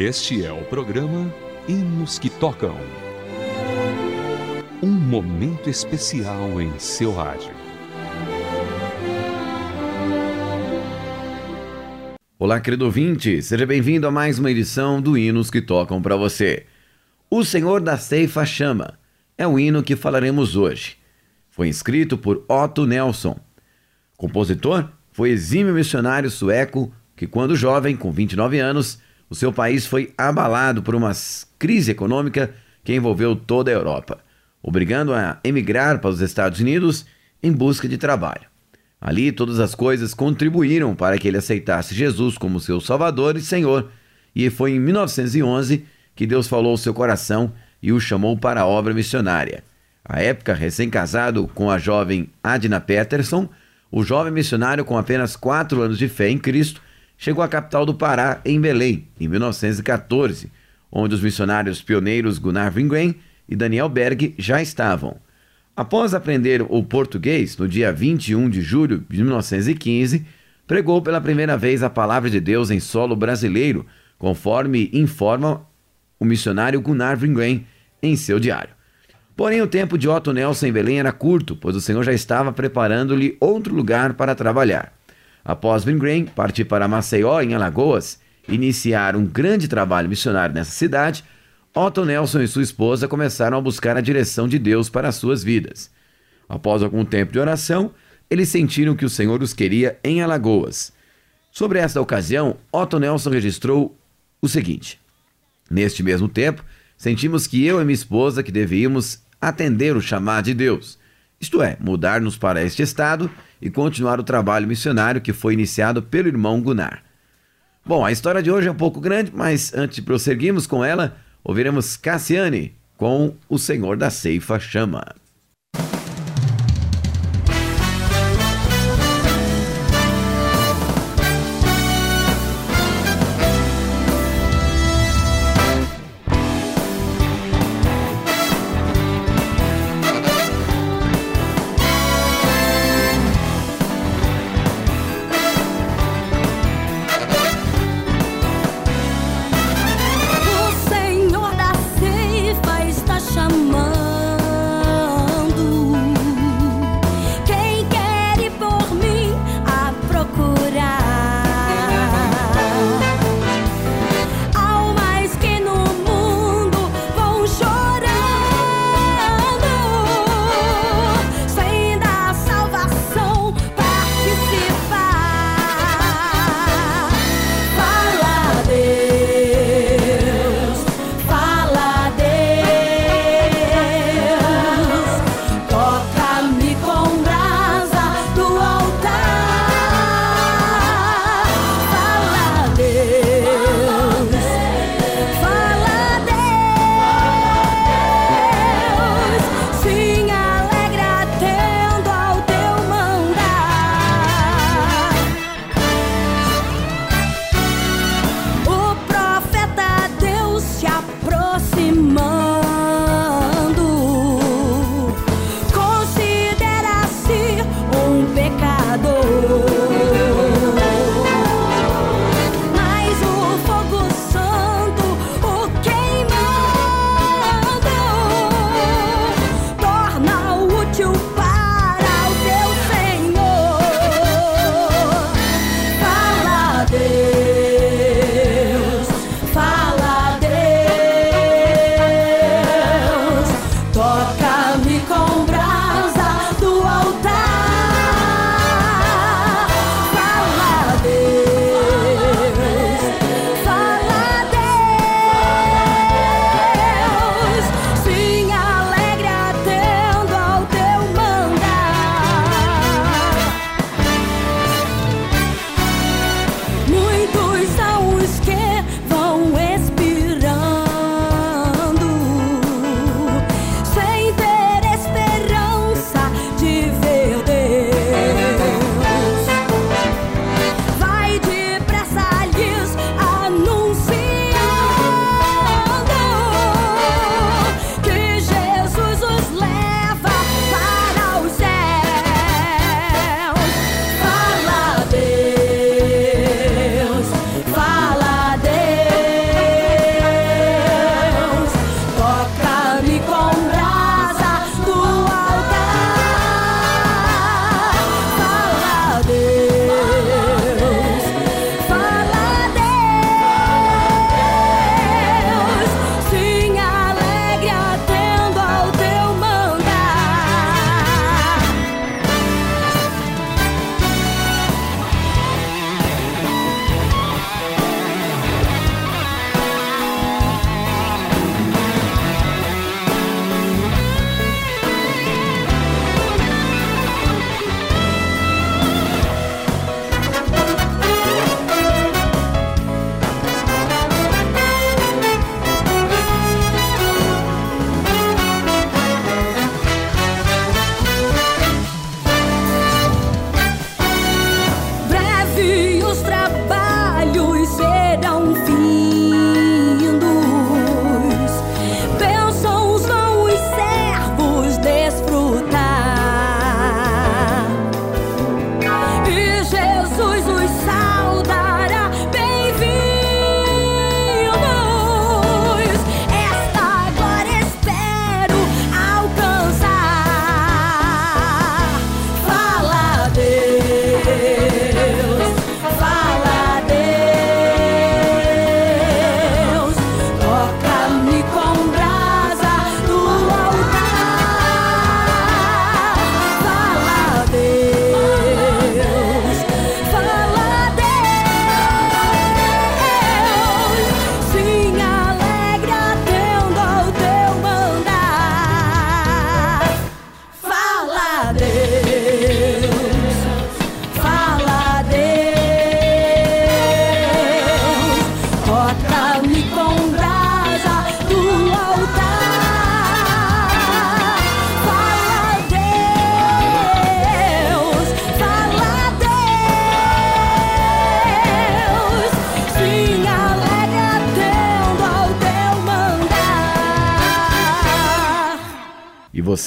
Este é o programa Hinos que Tocam. Um momento especial em seu rádio. Olá, querido ouvinte, seja bem-vindo a mais uma edição do Hinos que Tocam para você. O Senhor da Ceifa chama é o hino que falaremos hoje. Foi escrito por Otto Nelson. Compositor foi exímio missionário sueco que, quando jovem, com 29 anos, o seu país foi abalado por uma crise econômica que envolveu toda a Europa, obrigando a emigrar para os Estados Unidos em busca de trabalho. Ali, todas as coisas contribuíram para que ele aceitasse Jesus como seu Salvador e Senhor, e foi em 1911 que Deus falou ao seu coração e o chamou para a obra missionária. À época, recém-casado com a jovem Adina Peterson, o jovem missionário, com apenas quatro anos de fé em Cristo, chegou à capital do Pará, em Belém, em 1914, onde os missionários pioneiros Gunnar Wingren e Daniel Berg já estavam. Após aprender o português, no dia 21 de julho de 1915, pregou pela primeira vez a palavra de Deus em solo brasileiro, conforme informa o missionário Gunnar Wingren em seu diário. Porém, o tempo de Otto Nelson em Belém era curto, pois o Senhor já estava preparando-lhe outro lugar para trabalhar. Após Wingren partir para Maceió, em Alagoas, iniciar um grande trabalho missionário nessa cidade, Otto Nelson e sua esposa começaram a buscar a direção de Deus para as suas vidas. Após algum tempo de oração, eles sentiram que o Senhor os queria em Alagoas. Sobre esta ocasião, Otto Nelson registrou o seguinte: Neste mesmo tempo, sentimos que eu e minha esposa que devíamos atender o chamado de Deus, isto é, mudar-nos para este estado e continuar o trabalho missionário que foi iniciado pelo irmão Gunnar. Bom, a história de hoje é um pouco grande, mas antes de prosseguirmos com ela, ouviremos Cassiane com O Senhor da Ceifa Chama.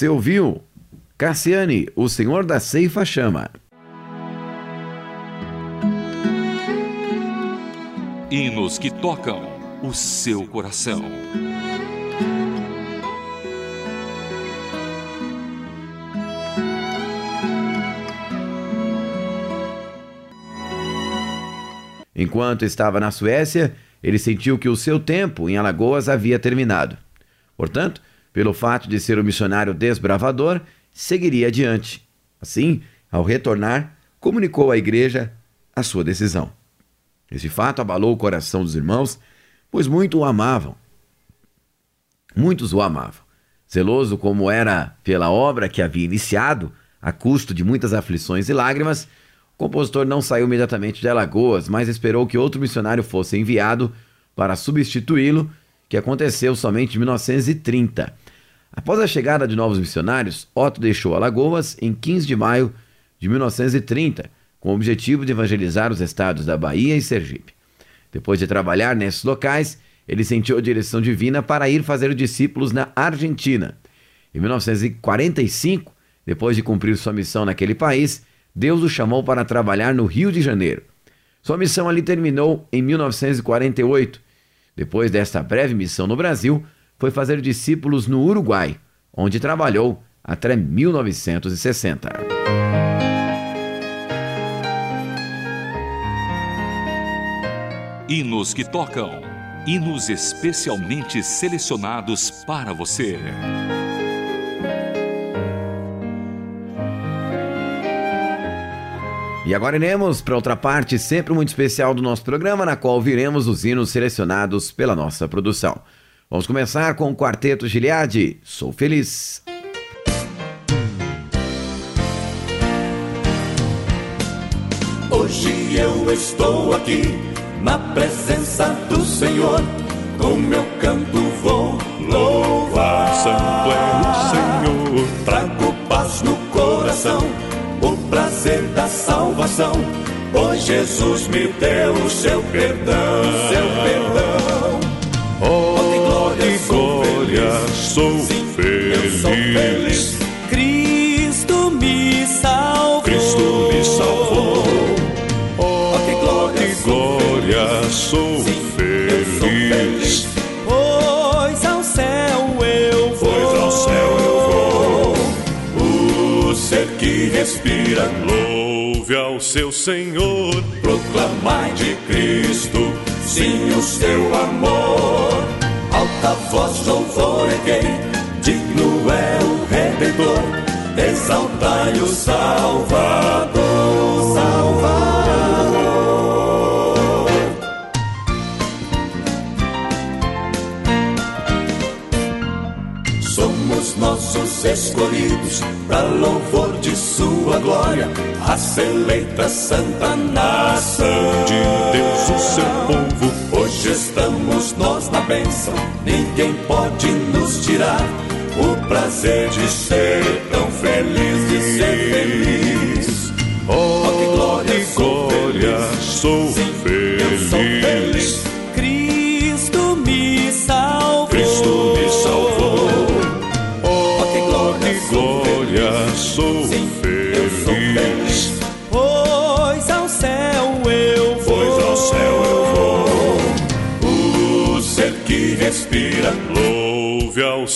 Você ouviu? Cassiane, o Senhor da Ceifa chama. Hinos que tocam o seu coração. Enquanto estava na Suécia, ele sentiu que o seu tempo em Alagoas havia terminado. Portanto, pelo fato de ser um missionário desbravador, seguiria adiante. Assim, ao retornar, comunicou à igreja a sua decisão. Esse fato abalou o coração dos irmãos, pois muito o amavam. Muitos o amavam. Zeloso como era pela obra que havia iniciado, a custo de muitas aflições e lágrimas, o compositor não saiu imediatamente de Alagoas, mas esperou que outro missionário fosse enviado para substituí-lo, que aconteceu somente em 1930. Após a chegada de novos missionários, Otto deixou Alagoas em 15 de maio de 1930, com o objetivo de evangelizar os estados da Bahia e Sergipe. Depois de trabalhar nesses locais, ele sentiu a direção divina para ir fazer discípulos na Argentina. Em 1945, depois de cumprir sua missão naquele país, Deus o chamou para trabalhar no Rio de Janeiro. Sua missão ali terminou em 1948. Depois desta breve missão no Brasil, foi fazer discípulos no Uruguai, onde trabalhou até 1960. Hinos que tocam. Hinos especialmente selecionados para você. E agora iremos para outra parte sempre muito especial do nosso programa, na qual viremos os hinos selecionados pela nossa produção. Vamos começar com o Quarteto Giliade, Sou Feliz. Hoje eu estou aqui na presença do Senhor, com meu canto vou louvar. Santo é o Senhor, trago paz no coração prazer da salvação. Pois Jesus me deu o seu perdão, seu perdão. Oh, que glória, sou glória, feliz. Sou, Sim, feliz. sou feliz. Cristo me salvou. Cristo que respira, louve ao seu Senhor. Proclamai de Cristo, sim, o seu amor. Alta voz, louvor é digno é o Redentor. Exaltai o Salvador, Salvador. Nossos escolhidos para louvor de sua glória, a eleita santa nação de Deus o seu povo. Hoje estamos nós na bênção, ninguém pode nos tirar o prazer de ser tão feliz, de ser feliz. Oh,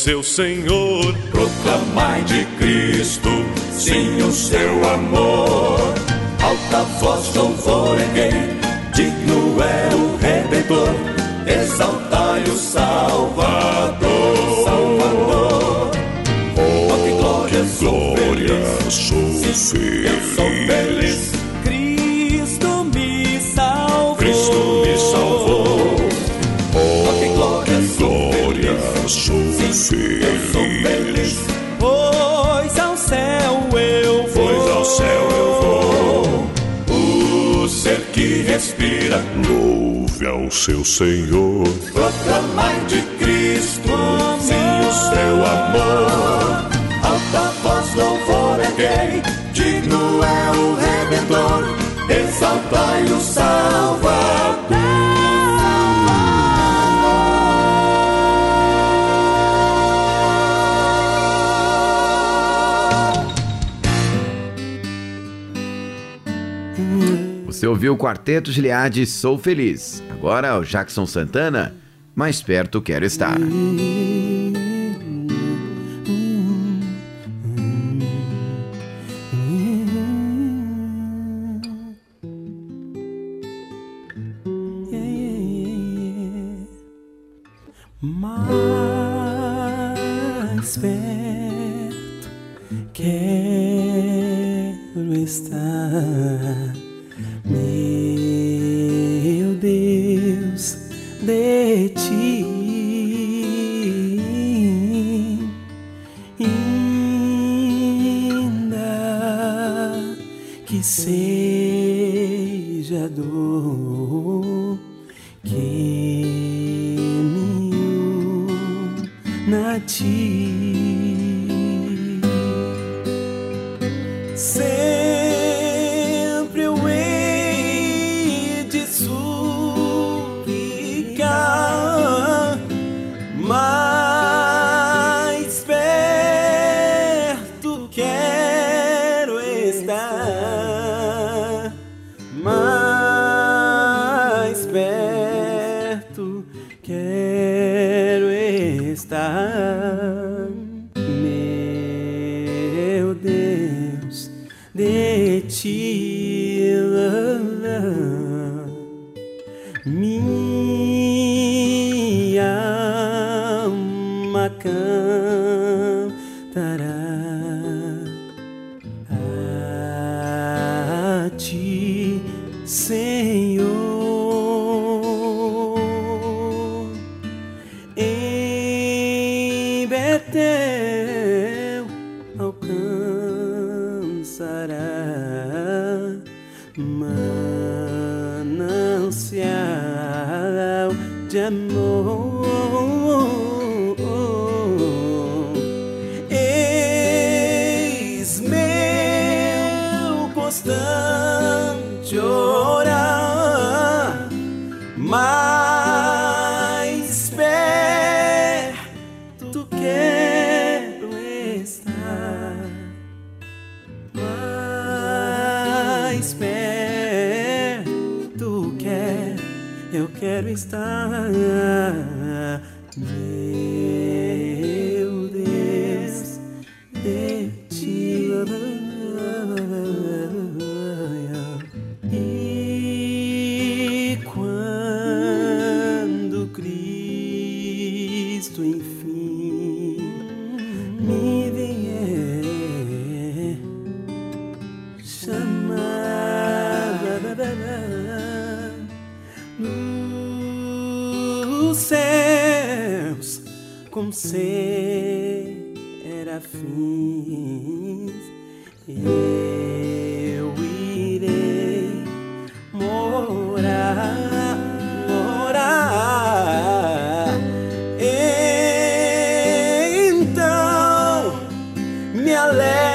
seu Senhor. proclamai de Cristo, sim, o seu amor. Alta voz, louvor quem digno é Louve ao seu Senhor. proclamai de Cristo, sim, o seu amor. Alta voz, louvor é quem digno é o Redentor. Exaltai o Salvador. Ouviu o Quarteto Gilead Sou Feliz. Agora o Jackson Santana, Mais Perto Quero Estar. Mais perto quero estar, estar, manancial de amor. Eu quero serafins eu irei morar, morar. Então me alegrarei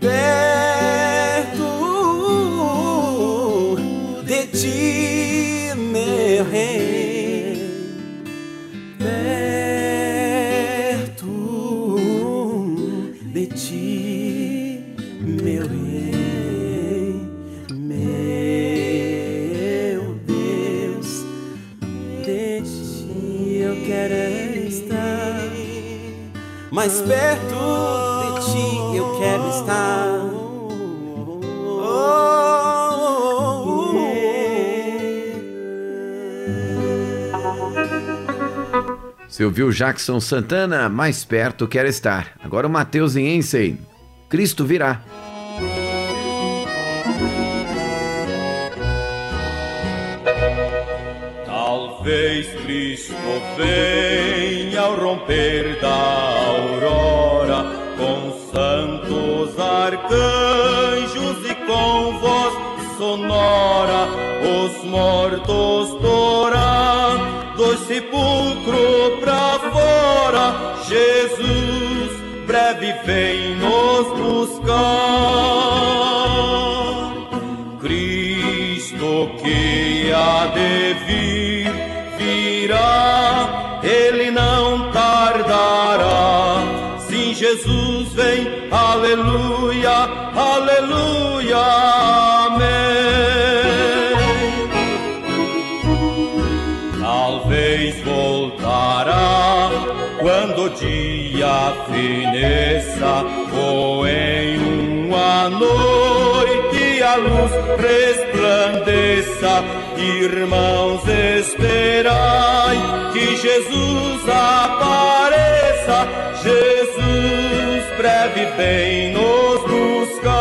perto de ti, meu rei, perto de ti, meu rei, meu Deus, de ti eu quero estar, mais perto de ti eu quero estar. Você ouviu Jackson Santana, Mais Perto Quero Estar. Agora o Matheus Ensen, Cristo Virá. Talvez Cristo venha ao romper da aurora, com santos arcanjos e com voz sonora, os mortos torar do sepulcro pra fora. Jesus breve vem nos buscar. Cristo que há de vir, virá, ele não tardará. Sim, Jesus vem aleluia, aleluia, Talvez voltará quando o dia feneça ou em uma noite a luz resplandeça. Irmãos, esperai que Jesus apareça. Jesus breve vem nos buscar.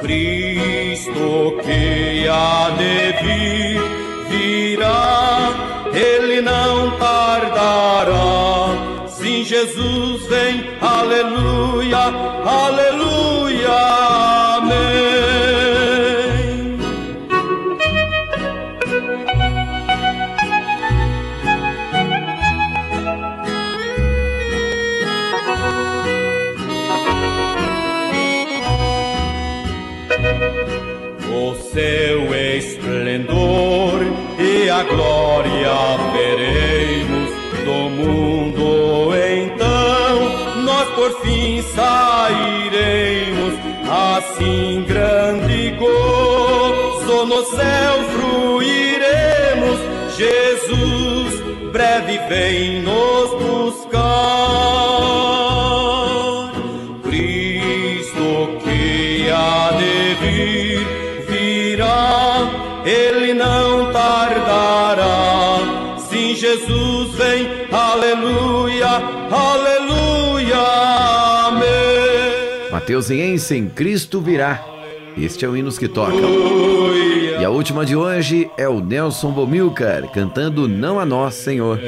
Cristo que há de vir, Jesus vem, aleluia, aleluia, amém. seu esplendor e a glória veremos do mundo. Assim grande gozo no céu fruiremos. Jesus breve vem nos buscar. Cristo que há de vir virá, ele não tardará. Sim, Jesus vem, aleluia, aleluia, Mateusiense, Cristo virá. Este é o Hinos que Tocam. E a última de hoje é o Nelson Bomilcar, cantando Não a Nós, Senhor. Não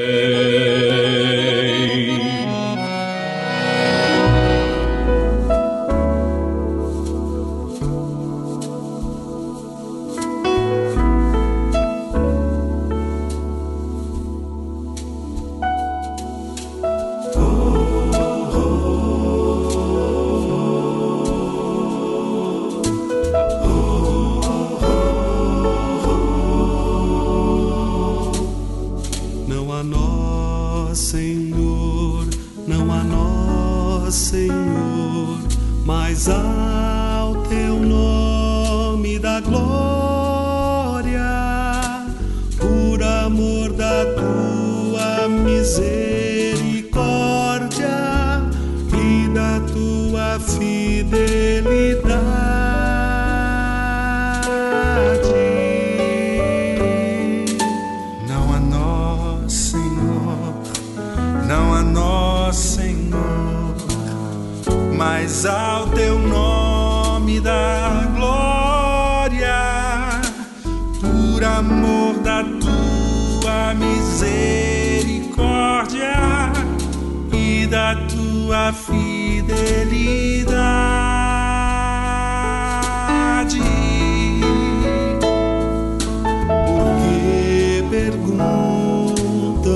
Senhor, não a nós, Senhor, mas ao teu nome da glória, tua fidelidade. Porque perguntam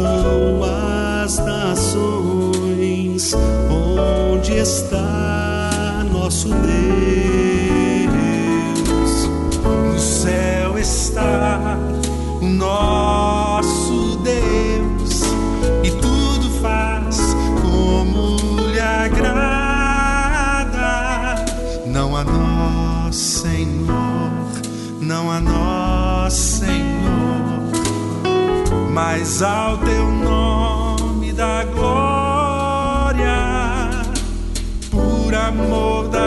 as nações onde está nosso Deus. No céu está o nosso mas ao teu nome da glória, por amor da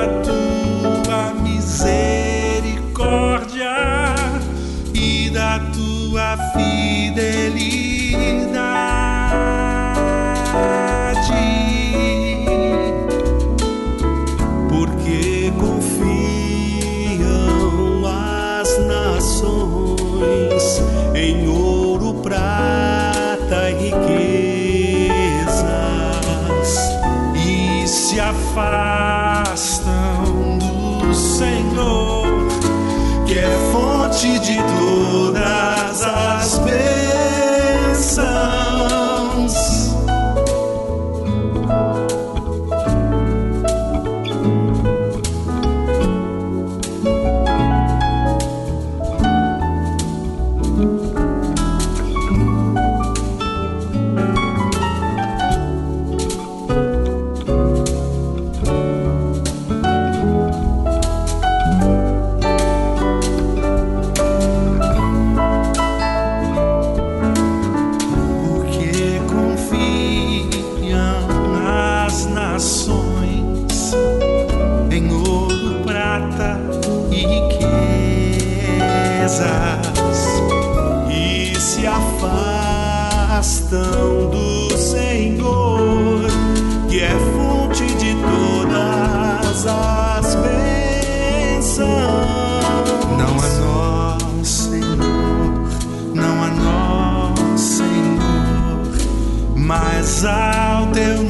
Senhor, mas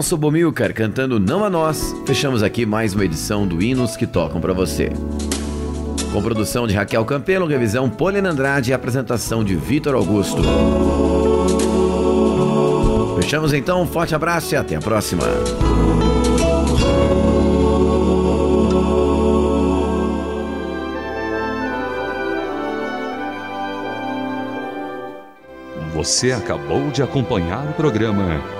Nelson Bomilcar cantando Não a Nós, fechamos aqui mais uma edição do Hinos que Tocam para você. Com produção de Raquel Campelo, revisão Polina Andrade e apresentação de Vitor Augusto. Fechamos então, um forte abraço e até a próxima. Você acabou de acompanhar o programa